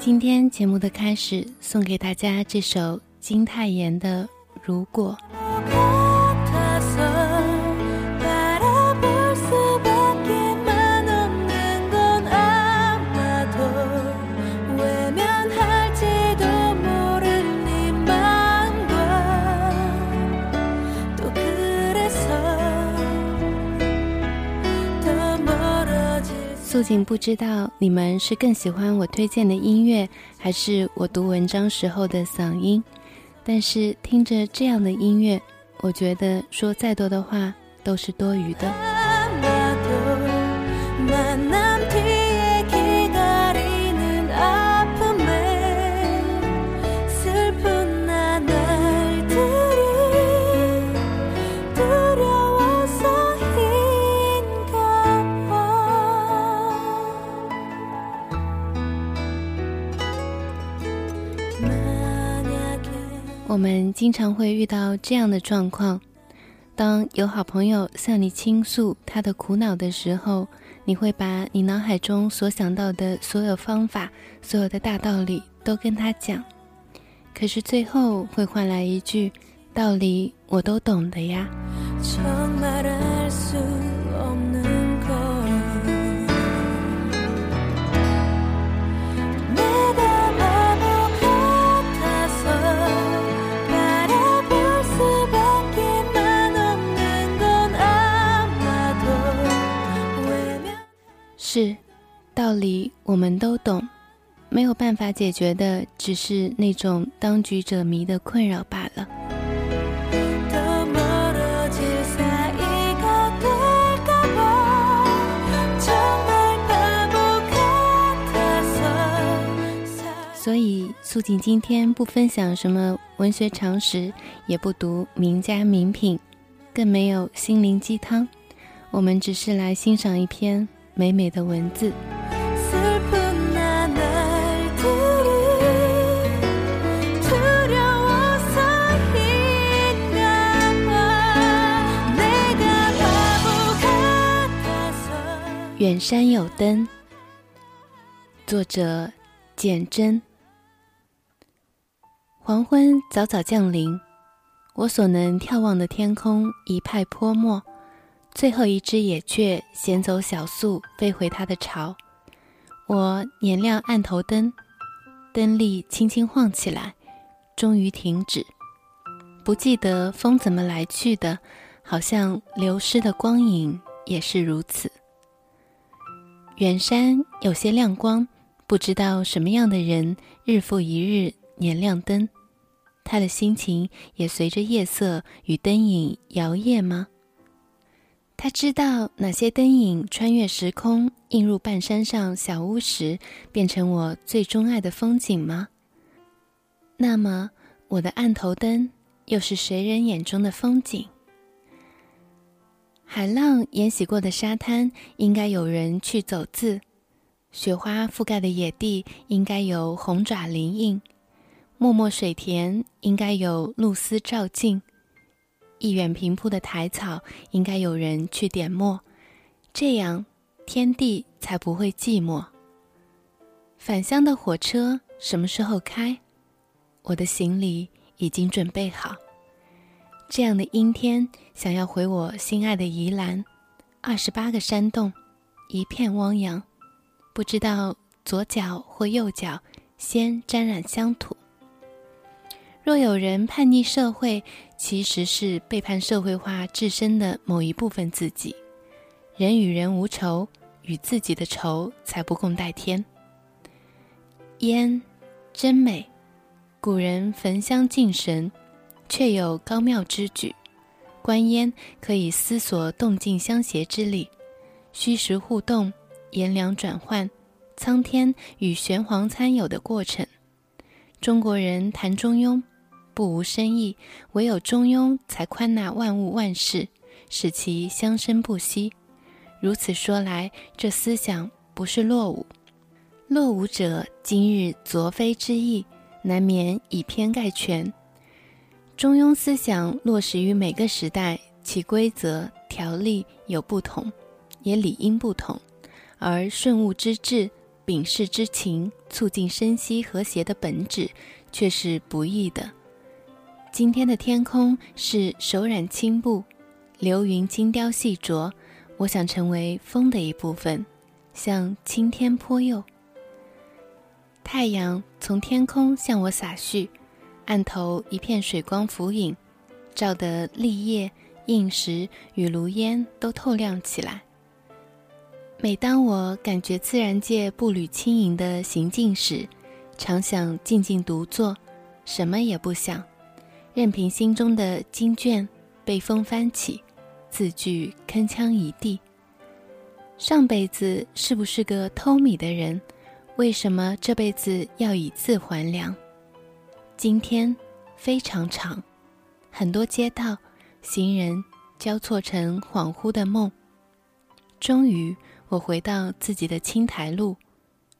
今天节目的开始，送给大家这首金泰妍的《如果》。不知道你们是更喜欢我推荐的音乐，还是我读文章时候的嗓音。但是听着这样的音乐，我觉得说再多的话都是多余的。经常会遇到这样的状况：当有好朋友向你倾诉他的苦恼的时候，你会把你脑海中所想到的所有方法、所有的大道理都跟他讲，可是最后会换来一句“道理我都懂的呀”。是，道理我们都懂，没有办法解决的，只是那种当局者迷的困扰罢了。所以，素锦今天不分享什么文学常识，也不读名家名品，更没有心灵鸡汤，我们只是来欣赏一篇。美美的文字。远山有灯，作者简真。黄昏早早降临，我所能眺望的天空一派泼墨。最后一只野雀衔走小粟，飞回它的巢。我捻亮案头灯，灯力轻轻晃起来，终于停止。不记得风怎么来去的，好像流失的光影也是如此。远山有些亮光，不知道什么样的人日复一日点亮灯，他的心情也随着夜色与灯影摇曳吗？他知道哪些灯影穿越时空，映入半山上小屋时，变成我最钟爱的风景吗？那么，我的案头灯又是谁人眼中的风景？海浪淹洗过的沙滩，应该有人去走字；雪花覆盖的野地，应该有红爪鳞印；默默水田，应该有露丝照镜。一远平铺的苔草，应该有人去点墨，这样天地才不会寂寞。返乡的火车什么时候开？我的行李已经准备好。这样的阴天，想要回我心爱的宜兰，二十八个山洞，一片汪洋，不知道左脚或右脚先沾染乡土。若有人叛逆社会，其实是背叛社会化自身的某一部分自己。人与人无仇，与自己的仇才不共戴天。烟，真美。古人焚香敬神，确有高妙之举。观烟可以思索动静相谐之理，虚实互动，颜良转换，苍天与玄黄参有的过程。中国人谈中庸。不无深意，唯有中庸才宽纳万物万事，使其相生不息。如此说来，这思想不是落伍。落伍者今日昨非之意，难免以偏概全。中庸思想落实于每个时代，其规则条例有不同，也理应不同。而顺物之志，秉事之情，促进生息和谐的本质，却是不易的。今天的天空是手染青布，流云精雕细琢。我想成为风的一部分，向青天泼釉。太阳从天空向我洒去，岸头一片水光浮影，照得立叶、映石与炉烟都透亮起来。每当我感觉自然界步履轻盈的行进时，常想静静独坐，什么也不想。任凭心中的经卷被风翻起，字句铿锵一地。上辈子是不是个偷米的人？为什么这辈子要以字还粮？今天非常长，很多街道行人交错成恍惚的梦。终于，我回到自己的青苔路。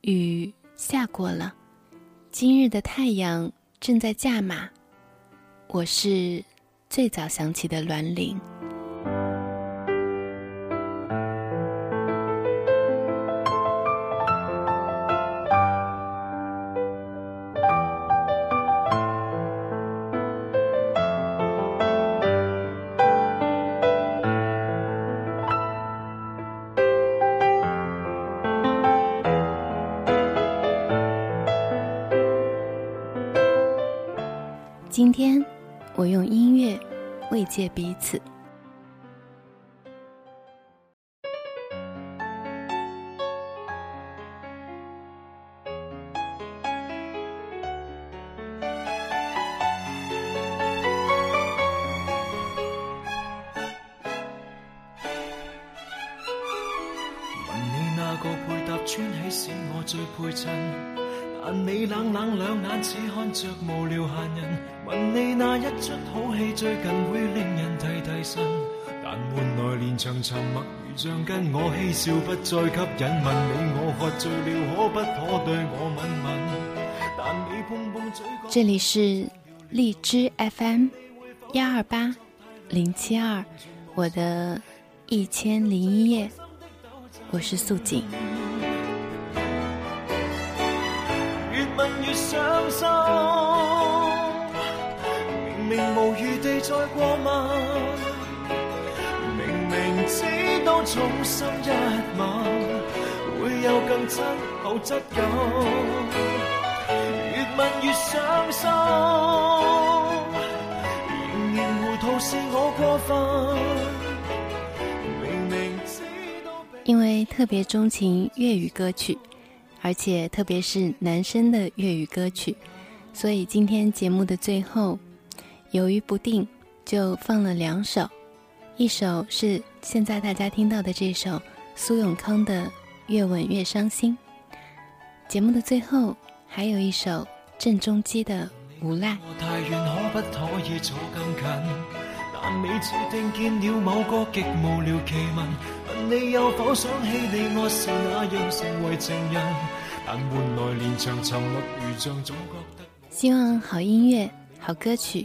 雨下过了，今日的太阳正在驾马。我是最早响起的鸾铃。借彼此。你那个配搭穿起是我最配衬？但你冷冷两眼，只看着无聊闲人。问你那一出好戏最近会令人提提心，但换来连场沉默如像跟我嬉笑不再吸引。问你我喝醉了可不可对我吻吻？但你碰碰嘴这里是荔枝 FM 幺二八零七二，我的一千零一夜，我是素锦。越问越伤心。明明明有更越越我分。知道因为特别钟情粤语歌曲，而且特别是男生的粤语歌曲，所以今天节目的最后。犹豫不定，就放了两首，一首是现在大家听到的这首苏永康的《越吻越伤心》，节目的最后还有一首郑中基的《无赖》。希望好音乐，好歌曲。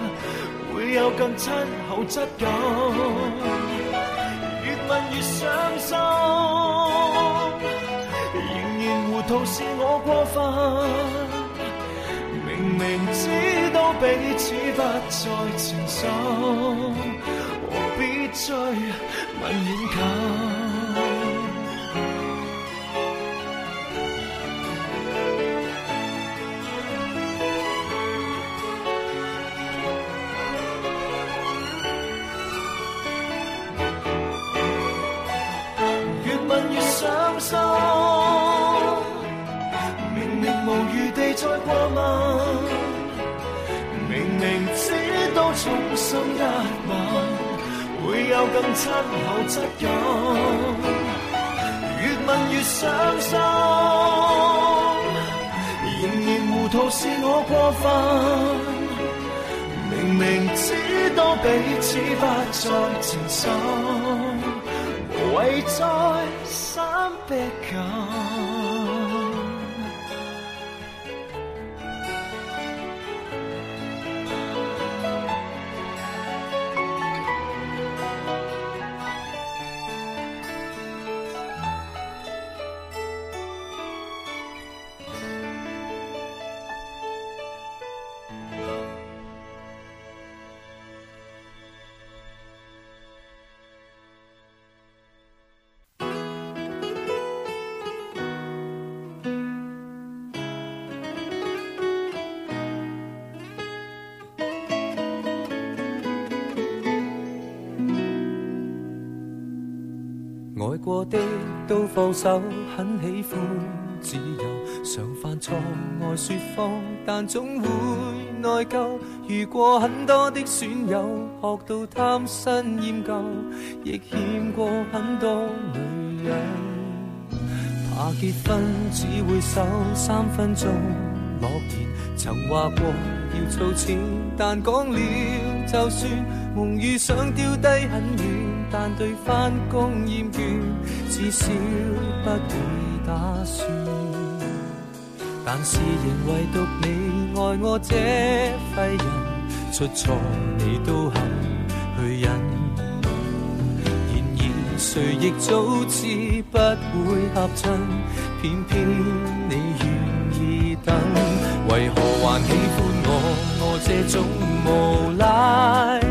有更亲厚质感，越问越伤心，仍然糊涂是我过分，明明知道彼此不再情深，何必再问远近？衷心一吻，会有更亲厚质感。越问越伤心，仍然糊涂是我过分。明明知道彼此不再情深，唯在心逼近。过的都放手，很喜欢自由，常犯错，爱说谎，但总会内疚。遇过很多的损友，学到贪新厌旧，亦欠过很多女人。怕结婚只会守三分钟诺言，曾话过要造钱，但讲了就算。梦遇想丢低很远。但对返工厌倦，至少不会打算。但是仍唯独你爱我这废人，出错你都肯去忍。然而谁亦早知不会合衬，偏偏你愿意等。为何还喜欢我？我这种无赖？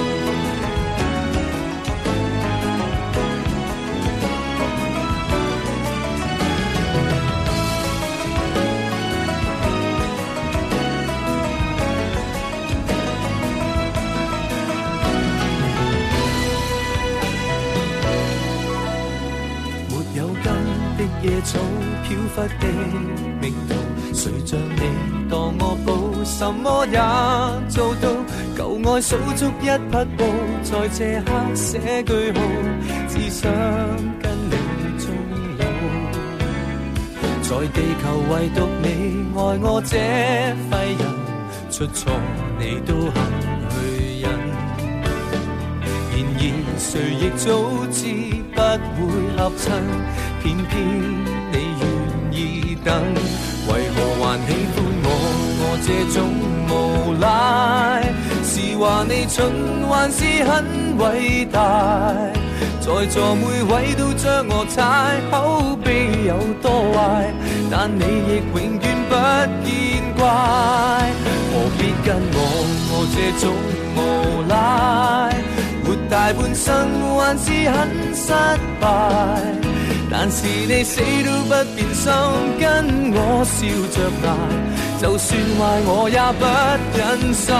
草漂忽的命途，谁像你当我宝，什么也做到。旧爱数足一匹布，在这刻写句号，只想跟你终老。在地球唯独你爱我这废人，出错你都肯。谁亦早知不会合衬，偏偏你愿意等，为何还喜欢我？我这种无赖，是话你蠢，还是很伟大？在座每位都将我踩，口碑有多坏，但你亦永远不见怪，何必跟我我这种无赖？活大半生还是很失败，但是你死都不变心，跟我笑着挨，就算坏我也不忍心，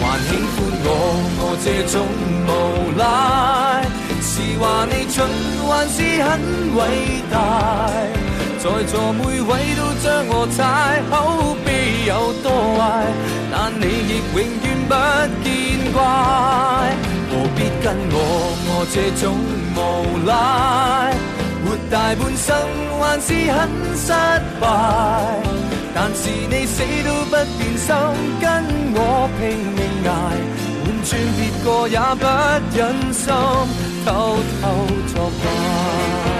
还喜欢我我这种无赖，是话你蠢还是很伟大，在座每位都将我踩，口碑有多坏，但你亦永远不见。何必跟我我这种无赖，活大半生还是很失败。但是你死都不变心，跟我拼命挨，换转别个也不忍心，偷偷作怪。